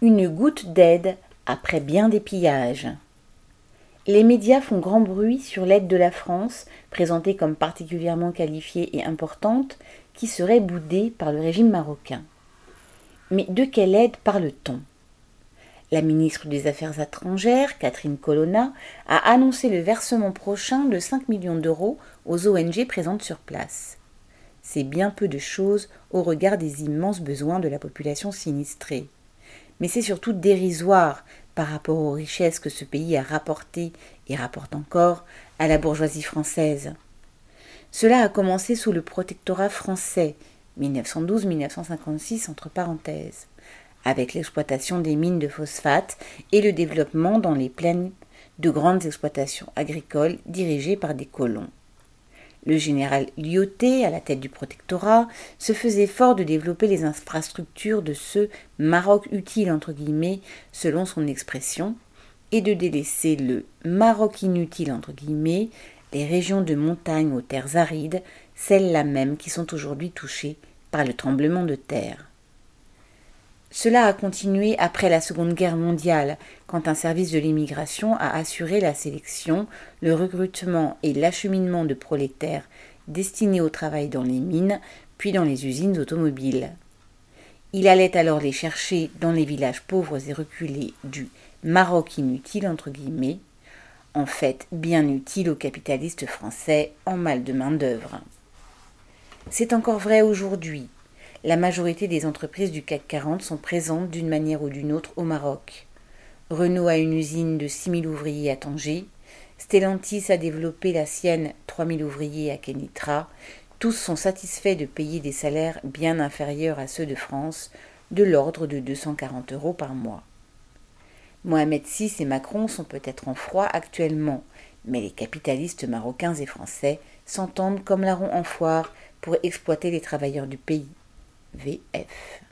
Une goutte d'aide après bien des pillages. Les médias font grand bruit sur l'aide de la France, présentée comme particulièrement qualifiée et importante, qui serait boudée par le régime marocain. Mais de quelle aide parle-t-on? La ministre des Affaires étrangères, Catherine Colonna, a annoncé le versement prochain de 5 millions d'euros aux ONG présentes sur place. C'est bien peu de choses au regard des immenses besoins de la population sinistrée mais c'est surtout dérisoire par rapport aux richesses que ce pays a rapportées et rapporte encore à la bourgeoisie française. Cela a commencé sous le protectorat français, 1912-1956 entre parenthèses, avec l'exploitation des mines de phosphate et le développement dans les plaines de grandes exploitations agricoles dirigées par des colons. Le général Lyoté, à la tête du protectorat, se faisait fort de développer les infrastructures de ce Maroc utile, selon son expression, et de délaisser le Maroc inutile, entre guillemets, les régions de montagne aux terres arides, celles-là même qui sont aujourd'hui touchées par le tremblement de terre. Cela a continué après la Seconde Guerre mondiale, quand un service de l'immigration a assuré la sélection, le recrutement et l'acheminement de prolétaires destinés au travail dans les mines, puis dans les usines automobiles. Il allait alors les chercher dans les villages pauvres et reculés du Maroc inutile, entre guillemets, en fait bien utile aux capitalistes français en mal de main-d'œuvre. C'est encore vrai aujourd'hui la majorité des entreprises du CAC 40 sont présentes d'une manière ou d'une autre au Maroc. Renault a une usine de 6000 ouvriers à Tanger. Stellantis a développé la sienne 3000 ouvriers à Kenitra. Tous sont satisfaits de payer des salaires bien inférieurs à ceux de France, de l'ordre de 240 euros par mois. Mohamed VI et Macron sont peut-être en froid actuellement, mais les capitalistes marocains et français s'entendent comme larron en foire pour exploiter les travailleurs du pays. VF.